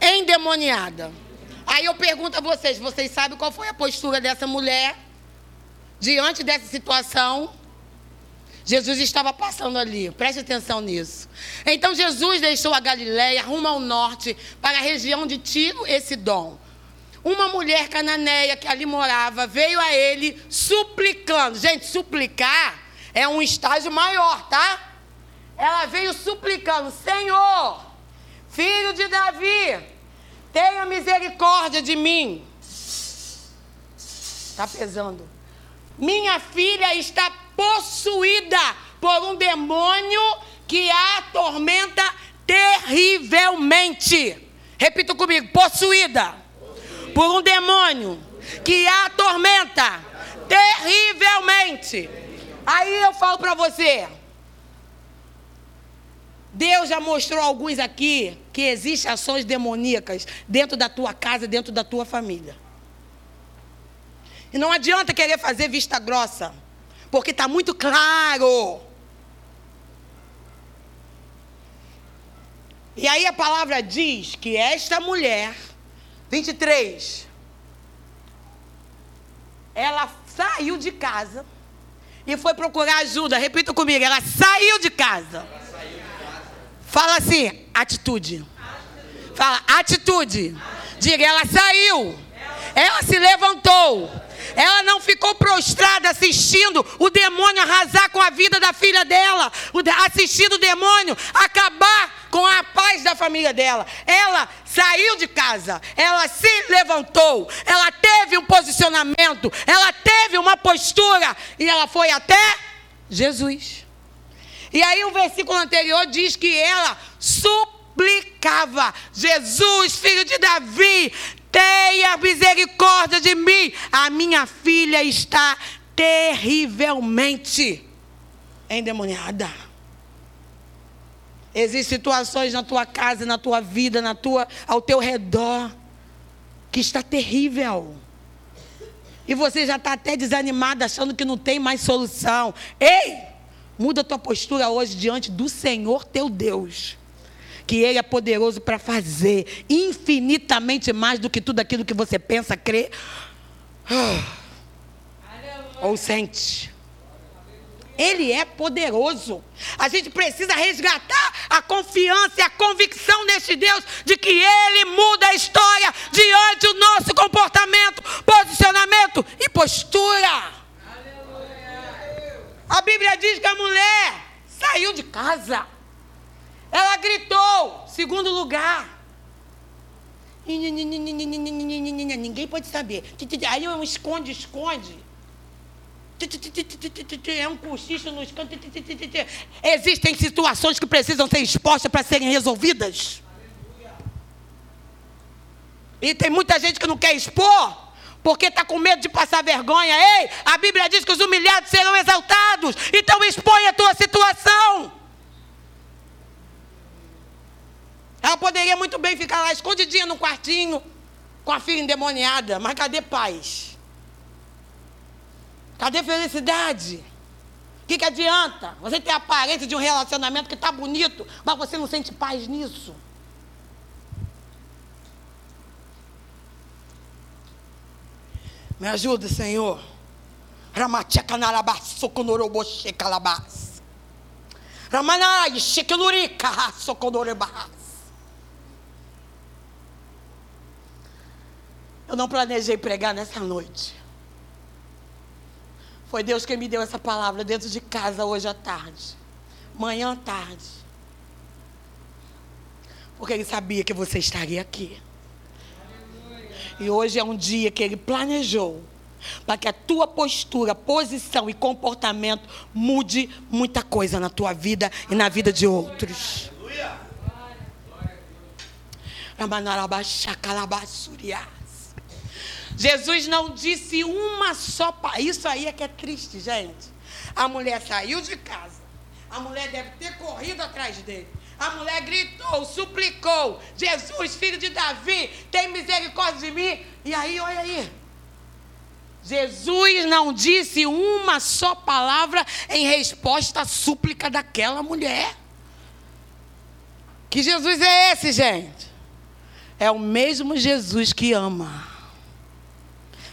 endemoniada. Aí eu pergunto a vocês: vocês sabem qual foi a postura dessa mulher diante dessa situação? Jesus estava passando ali, preste atenção nisso. Então Jesus deixou a Galiléia rumo ao norte, para a região de Tiro e Sidom. Uma mulher cananeia que ali morava veio a ele suplicando. Gente, suplicar é um estágio maior, tá? Ela veio suplicando: Senhor, filho de Davi, tenha misericórdia de mim. Está pesando. Minha filha está possuída por um demônio que a atormenta terrivelmente. Repita comigo: possuída por um demônio que a atormenta terrivelmente. Aí eu falo para você. Deus já mostrou alguns aqui que existem ações demoníacas dentro da tua casa, dentro da tua família. E não adianta querer fazer vista grossa, porque está muito claro. E aí a palavra diz que esta mulher, 23, ela saiu de casa e foi procurar ajuda. Repita comigo, ela saiu de casa. Fala assim, atitude. Fala, atitude. Diga, ela saiu. Ela se levantou. Ela não ficou prostrada assistindo o demônio arrasar com a vida da filha dela, assistindo o demônio acabar com a paz da família dela. Ela saiu de casa, ela se levantou, ela teve um posicionamento, ela teve uma postura e ela foi até Jesus. E aí o versículo anterior diz que ela suplicava: Jesus, filho de Davi, tenha misericórdia de mim. A minha filha está terrivelmente endemoniada. Existem situações na tua casa, na tua vida, na tua, ao teu redor, que está terrível. E você já está até desanimado, achando que não tem mais solução. Ei! Muda a tua postura hoje diante do Senhor teu Deus. Que Ele é poderoso para fazer infinitamente mais do que tudo aquilo que você pensa, crê ou sente. Ele é poderoso. A gente precisa resgatar a confiança e a convicção neste Deus de que Ele muda a história diante do nosso comportamento, posicionamento e postura. A Bíblia diz que a mulher saiu de casa. Ela gritou, segundo lugar. Ninguém pode saber. Aí eu esconde, esconde. É um cochicho no esconde. Existem situações que precisam ser expostas para serem resolvidas. E tem muita gente que não quer expor porque está com medo de passar vergonha. Ei, a Bíblia diz que os humilhados serão exaltados. Então expõe a tua situação. Ela poderia muito bem ficar lá escondidinha no quartinho, com a filha endemoniada, mas cadê paz? Cadê felicidade? O que, que adianta? Você tem a aparência de um relacionamento que está bonito, mas você não sente paz nisso. Me ajuda, Senhor. Ramacheca. Ramanai chequilurica soconorebás. Eu não planejei pregar nessa noite. Foi Deus quem me deu essa palavra dentro de casa hoje à tarde. Manhã à tarde. Porque Ele sabia que você estaria aqui. E hoje é um dia que ele planejou para que a tua postura, posição e comportamento mude muita coisa na tua vida e na vida de outros. Jesus não disse uma só palavra. Isso aí é que é triste, gente. A mulher saiu de casa. A mulher deve ter corrido atrás dele. A mulher gritou, suplicou: Jesus, filho de Davi, tem misericórdia de mim. E aí, olha aí. Jesus não disse uma só palavra em resposta à súplica daquela mulher. Que Jesus é esse, gente? É o mesmo Jesus que ama.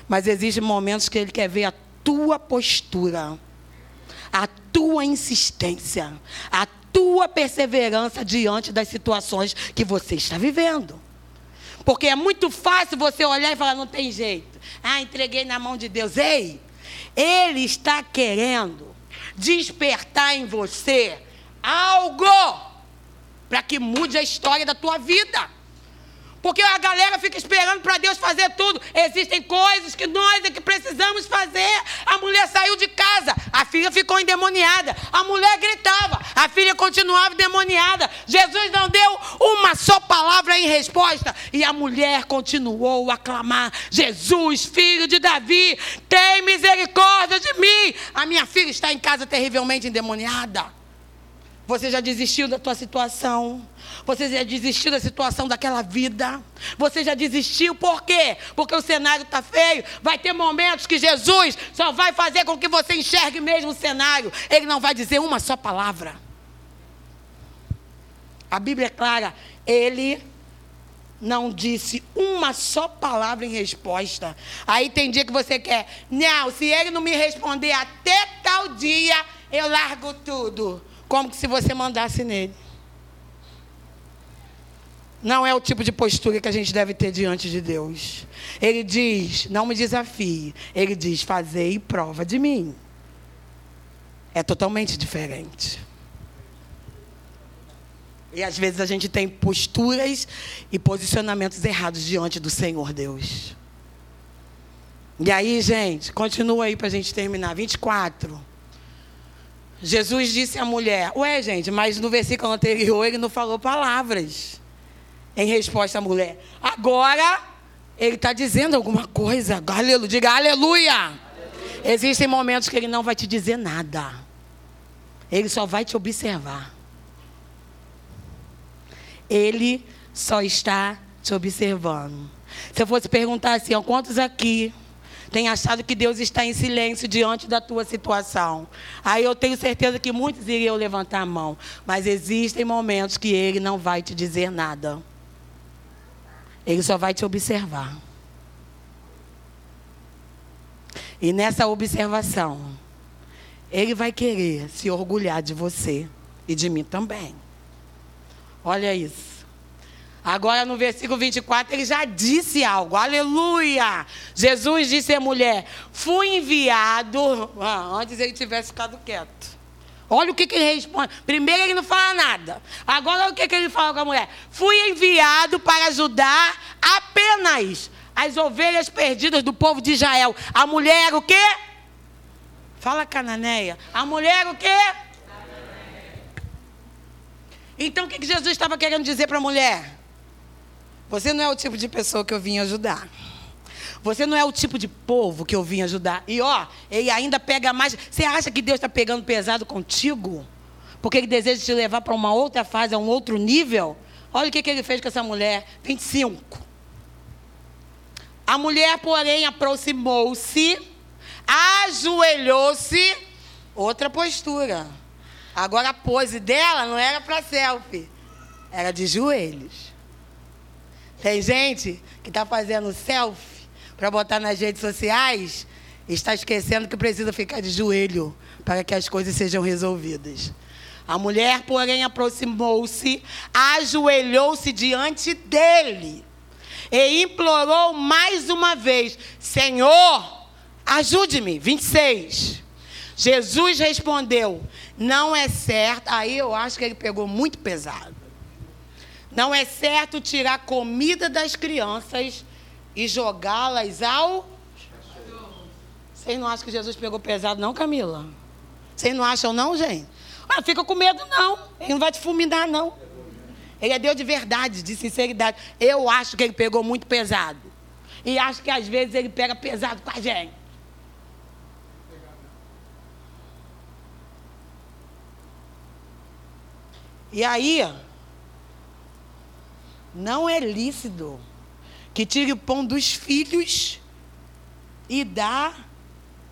Mas existem momentos que ele quer ver a tua postura, a tua insistência, a tua perseverança diante das situações que você está vivendo. Porque é muito fácil você olhar e falar: não tem jeito. Ah, entreguei na mão de Deus. Ei, Ele está querendo despertar em você algo para que mude a história da tua vida. Porque a galera fica esperando para Deus fazer tudo. Existem coisas que nós é que precisamos fazer. A mulher saiu de casa, a filha ficou endemoniada. A mulher gritava, a filha continuava endemoniada. Jesus não deu uma só palavra em resposta. E a mulher continuou a clamar: Jesus, filho de Davi, tem misericórdia de mim. A minha filha está em casa terrivelmente endemoniada. Você já desistiu da tua situação? Você já desistiu da situação daquela vida? Você já desistiu por quê? Porque o cenário está feio. Vai ter momentos que Jesus só vai fazer com que você enxergue mesmo o cenário. Ele não vai dizer uma só palavra. A Bíblia é clara. Ele não disse uma só palavra em resposta. Aí tem dia que você quer, não, se ele não me responder até tal dia, eu largo tudo como se você mandasse nele. Não é o tipo de postura que a gente deve ter diante de Deus. Ele diz: não me desafie. Ele diz: fazer e prova de mim. É totalmente diferente. E às vezes a gente tem posturas e posicionamentos errados diante do Senhor Deus. E aí, gente, continua aí para a gente terminar. 24. Jesus disse à mulher: Ué, gente, mas no versículo anterior ele não falou palavras em resposta à mulher. Agora ele está dizendo alguma coisa. Aleluia, diga aleluia. aleluia. Existem momentos que ele não vai te dizer nada. Ele só vai te observar. Ele só está te observando. Se eu fosse perguntar assim, quantos aqui tem achado que Deus está em silêncio diante da tua situação. Aí eu tenho certeza que muitos iriam levantar a mão. Mas existem momentos que Ele não vai te dizer nada. Ele só vai te observar. E nessa observação, Ele vai querer se orgulhar de você e de mim também. Olha isso. Agora no versículo 24 ele já disse algo. Aleluia! Jesus disse à mulher: Fui enviado. Ah, antes ele tivesse ficado quieto. Olha o que, que, ele responde. Primeiro ele não fala nada. Agora olha o que, que ele fala com a mulher. Fui enviado para ajudar apenas as ovelhas perdidas do povo de Israel. A mulher o quê? Fala cananeia. A mulher o quê? Então o que, que Jesus estava querendo dizer para a mulher? Você não é o tipo de pessoa que eu vim ajudar. Você não é o tipo de povo que eu vim ajudar. E ó, ele ainda pega mais. Você acha que Deus está pegando pesado contigo? Porque ele deseja te levar para uma outra fase, a um outro nível? Olha o que, que ele fez com essa mulher. 25. A mulher, porém, aproximou-se, ajoelhou-se. Outra postura. Agora a pose dela não era para selfie, era de joelhos. Tem gente que está fazendo selfie para botar nas redes sociais está esquecendo que precisa ficar de joelho para que as coisas sejam resolvidas. A mulher, porém, aproximou-se, ajoelhou-se diante dele e implorou mais uma vez: Senhor, ajude-me. 26. Jesus respondeu: Não é certo. Aí eu acho que ele pegou muito pesado. Não é certo tirar comida das crianças e jogá-las ao. Vocês não acham que Jesus pegou pesado, não, Camila? Vocês não acham, não, gente? Ah, fica com medo, não. Ele não vai te fulminar, não. Ele é Deus de verdade, de sinceridade. Eu acho que ele pegou muito pesado. E acho que às vezes ele pega pesado com a gente. E aí, não é lícito que tire o pão dos filhos e dá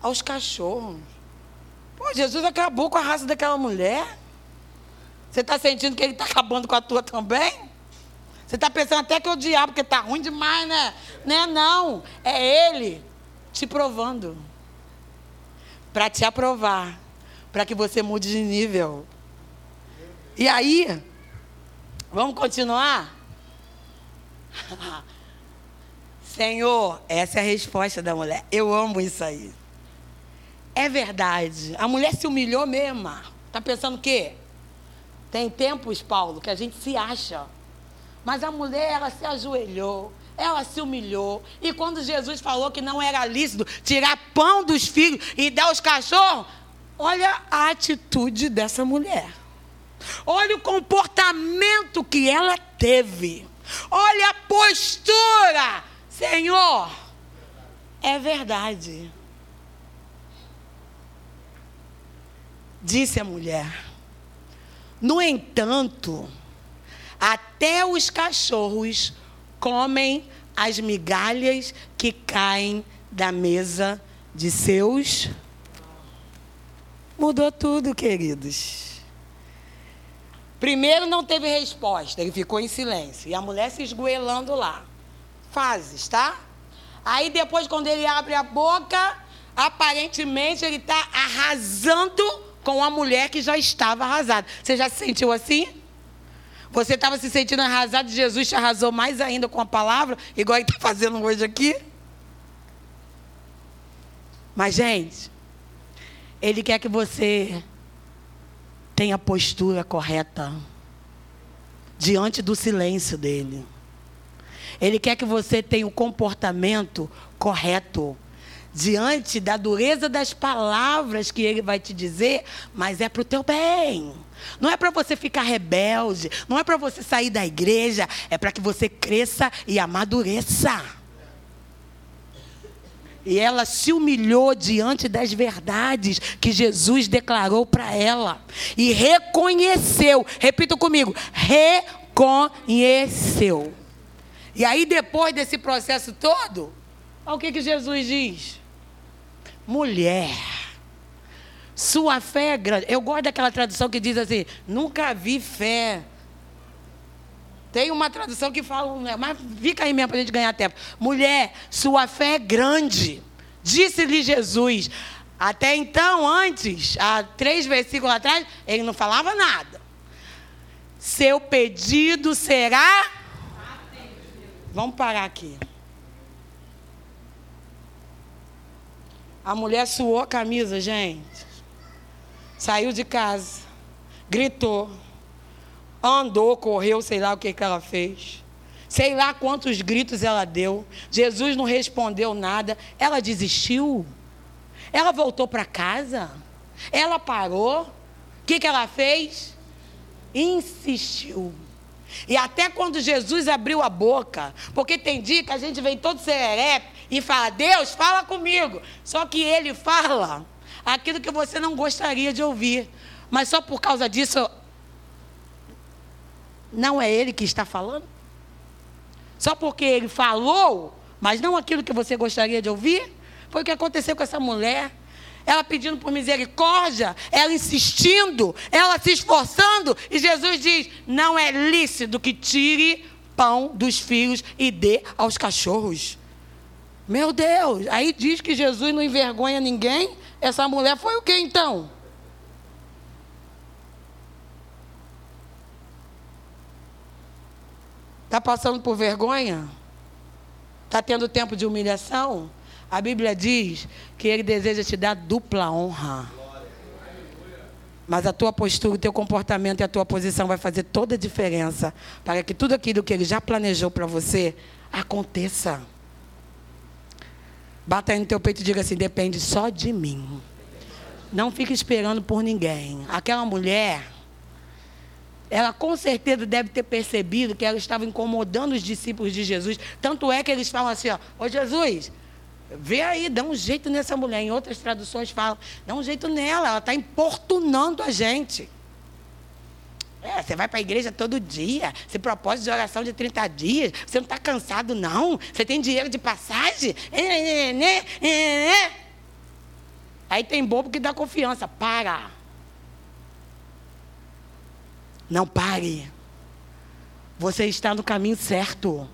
aos cachorros. Pô, Jesus acabou com a raça daquela mulher. Você está sentindo que ele está acabando com a tua também? Você está pensando até que é o diabo, porque está ruim demais, né? Não é não. É ele te provando. Para te aprovar. Para que você mude de nível. E aí, vamos continuar? Senhor, essa é a resposta da mulher. Eu amo isso aí. É verdade. A mulher se humilhou mesmo. Tá pensando o quê? Tem tempos, Paulo, que a gente se acha. Mas a mulher, ela se ajoelhou, ela se humilhou. E quando Jesus falou que não era lícito tirar pão dos filhos e dar aos cachorros, olha a atitude dessa mulher. Olha o comportamento que ela teve. Olha a postura. Senhor, é verdade. Disse a mulher. No entanto, até os cachorros comem as migalhas que caem da mesa de seus. Mudou tudo, queridos. Primeiro não teve resposta, ele ficou em silêncio. E a mulher se esgoelando lá. Fases, tá? Aí depois, quando ele abre a boca, aparentemente ele está arrasando com a mulher que já estava arrasada. Você já se sentiu assim? Você estava se sentindo arrasado, Jesus te arrasou mais ainda com a palavra, igual ele está fazendo hoje aqui? Mas, gente, ele quer que você tenha a postura correta diante do silêncio dele. Ele quer que você tenha o comportamento correto diante da dureza das palavras que ele vai te dizer, mas é para o teu bem. Não é para você ficar rebelde, não é para você sair da igreja, é para que você cresça e amadureça. E ela se humilhou diante das verdades que Jesus declarou para ela. E reconheceu, repita comigo, reconheceu. E aí, depois desse processo todo, olha o que, que Jesus diz: mulher, sua fé é grande. Eu gosto daquela tradução que diz assim: nunca vi fé tem uma tradução que fala, né, mas fica aí mesmo para a gente ganhar tempo. Mulher, sua fé é grande. Disse-lhe Jesus. Até então, antes, há três versículos atrás, ele não falava nada. Seu pedido será. Vamos parar aqui. A mulher suou a camisa, gente. Saiu de casa, gritou andou, correu, sei lá o que, que ela fez. Sei lá quantos gritos ela deu. Jesus não respondeu nada. Ela desistiu. Ela voltou para casa. Ela parou. O que, que ela fez? Insistiu. E até quando Jesus abriu a boca, porque tem dia que a gente vem todo serelepe e fala, Deus, fala comigo. Só que ele fala aquilo que você não gostaria de ouvir. Mas só por causa disso não é ele que está falando? Só porque ele falou, mas não aquilo que você gostaria de ouvir? Foi o que aconteceu com essa mulher. Ela pedindo por misericórdia, ela insistindo, ela se esforçando, e Jesus diz: não é lícito que tire pão dos filhos e dê aos cachorros. Meu Deus, aí diz que Jesus não envergonha ninguém. Essa mulher foi o que então? Está passando por vergonha? Está tendo tempo de humilhação? A Bíblia diz que Ele deseja te dar dupla honra. Mas a tua postura, o teu comportamento e a tua posição vai fazer toda a diferença para que tudo aquilo que Ele já planejou para você aconteça. Bata aí no teu peito e diga assim: depende só de mim. Não fique esperando por ninguém. Aquela mulher ela com certeza deve ter percebido que ela estava incomodando os discípulos de Jesus. Tanto é que eles falam assim: ó, ô Jesus, vê aí, dá um jeito nessa mulher. Em outras traduções falam, dá um jeito nela, ela está importunando a gente. É, você vai para a igreja todo dia, se propósito de oração de 30 dias, você não está cansado, não? Você tem dinheiro de passagem? É, é, é, aí tem bobo que dá confiança. Para. Não pare. Você está no caminho certo.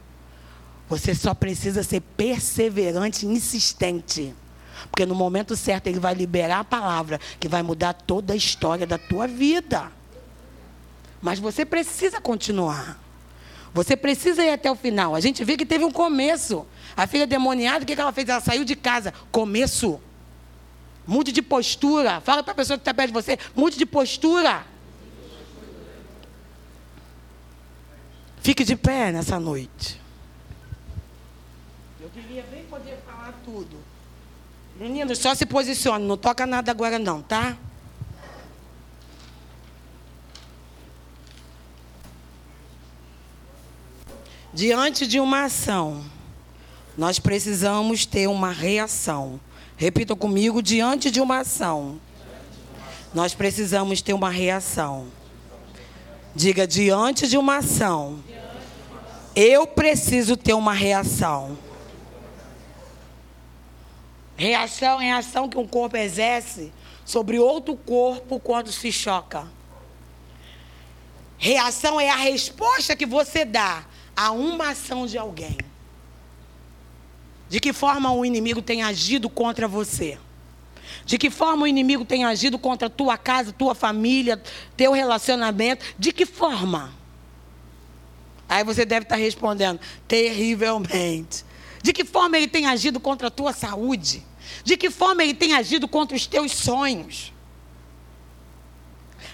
Você só precisa ser perseverante e insistente. Porque no momento certo ele vai liberar a palavra que vai mudar toda a história da tua vida. Mas você precisa continuar. Você precisa ir até o final. A gente vê que teve um começo. A filha demoniada, o que ela fez? Ela saiu de casa. Começo. Mude de postura. Fala para a pessoa que está perto de você. Mude de postura. Fique de pé nessa noite. Eu queria bem poder falar tudo. Meninos, só se posicione. Não toca nada agora não, tá? Diante de uma ação, nós precisamos ter uma reação. Repita comigo: diante de uma ação, nós precisamos ter uma reação. Diga: diante de uma ação, eu preciso ter uma reação. Reação é a ação que um corpo exerce sobre outro corpo quando se choca. Reação é a resposta que você dá a uma ação de alguém. De que forma o inimigo tem agido contra você? De que forma o inimigo tem agido contra tua casa, tua família, teu relacionamento? De que forma? Aí você deve estar respondendo: terrivelmente. De que forma ele tem agido contra a tua saúde? De que forma ele tem agido contra os teus sonhos?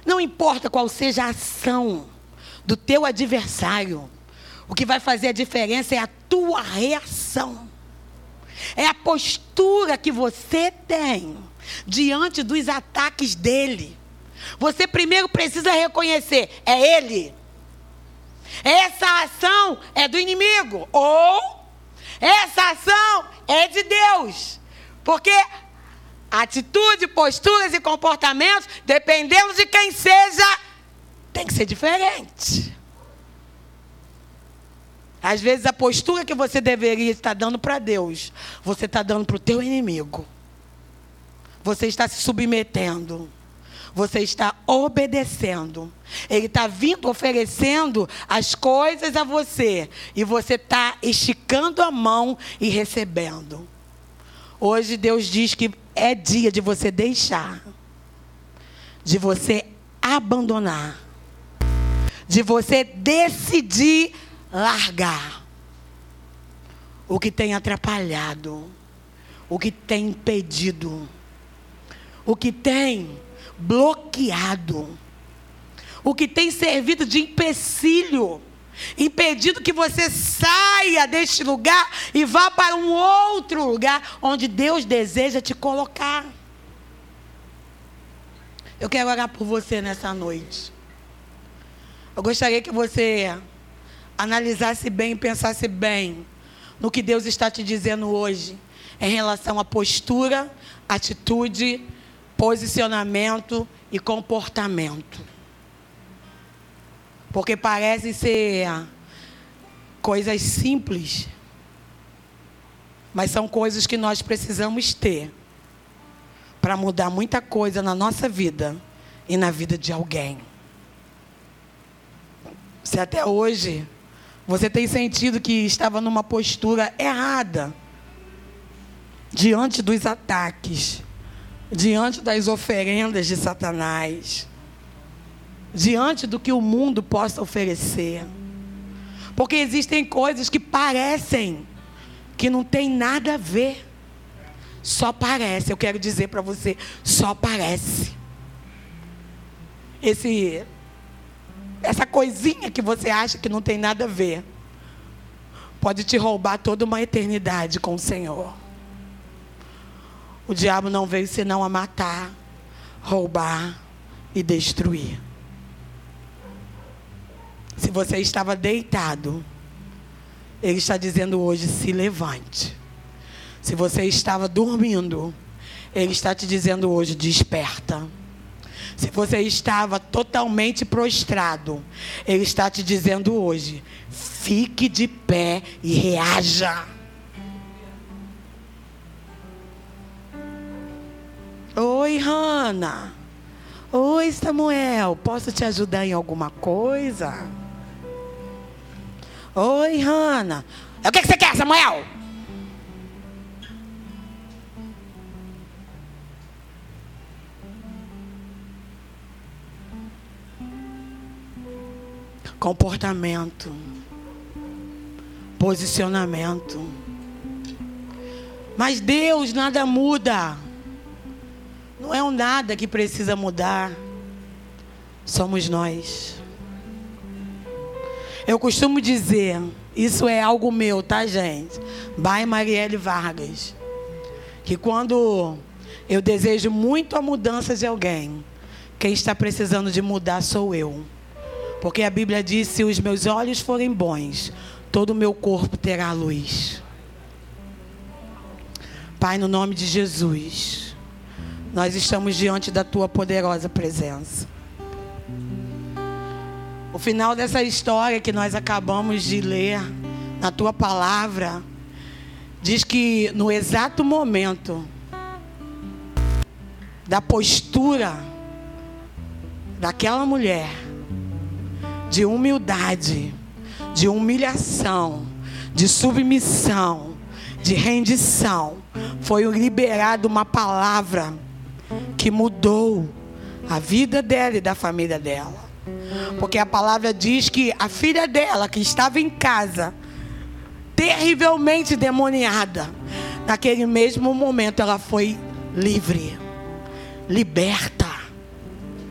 Não importa qual seja a ação do teu adversário, o que vai fazer a diferença é a tua reação. É a postura que você tem diante dos ataques dele. Você primeiro precisa reconhecer: é ele. Essa ação é do inimigo. Ou essa ação é de Deus. Porque atitude, posturas e comportamentos, dependendo de quem seja, tem que ser diferente. Às vezes a postura que você deveria estar dando para Deus, você está dando para o teu inimigo. Você está se submetendo. Você está obedecendo. Ele está vindo oferecendo as coisas a você. E você está esticando a mão e recebendo. Hoje Deus diz que é dia de você deixar. De você abandonar. De você decidir largar o que tem atrapalhado, o que tem impedido, o que tem bloqueado, o que tem servido de empecilho, impedido que você saia deste lugar e vá para um outro lugar onde Deus deseja te colocar. Eu quero orar por você nessa noite. Eu gostaria que você analisasse bem, pensasse bem no que Deus está te dizendo hoje em relação à postura, atitude, posicionamento e comportamento. Porque parecem ser coisas simples, mas são coisas que nós precisamos ter para mudar muita coisa na nossa vida e na vida de alguém. Se até hoje você tem sentido que estava numa postura errada diante dos ataques, diante das oferendas de Satanás, diante do que o mundo possa oferecer. Porque existem coisas que parecem que não tem nada a ver. Só parece, eu quero dizer para você, só parece. Esse essa coisinha que você acha que não tem nada a ver, pode te roubar toda uma eternidade com o Senhor. O diabo não veio senão a matar, roubar e destruir. Se você estava deitado, ele está dizendo hoje: se levante. Se você estava dormindo, ele está te dizendo hoje: desperta. Se você estava totalmente prostrado, Ele está te dizendo hoje: fique de pé e reaja. Oi, Hanna. Oi, Samuel. Posso te ajudar em alguma coisa? Oi, Hanna. O que você quer, Samuel? comportamento. posicionamento. Mas Deus nada muda. Não é um nada que precisa mudar. Somos nós. Eu costumo dizer, isso é algo meu, tá, gente? By Marielle Vargas. Que quando eu desejo muito a mudança de alguém, quem está precisando de mudar sou eu. Porque a Bíblia diz: se os meus olhos forem bons, todo o meu corpo terá luz. Pai, no nome de Jesus, nós estamos diante da tua poderosa presença. O final dessa história que nós acabamos de ler na tua palavra diz que no exato momento da postura daquela mulher de humildade, de humilhação, de submissão, de rendição, foi liberada uma palavra que mudou a vida dela e da família dela. Porque a palavra diz que a filha dela, que estava em casa, terrivelmente demoniada, naquele mesmo momento ela foi livre, liberta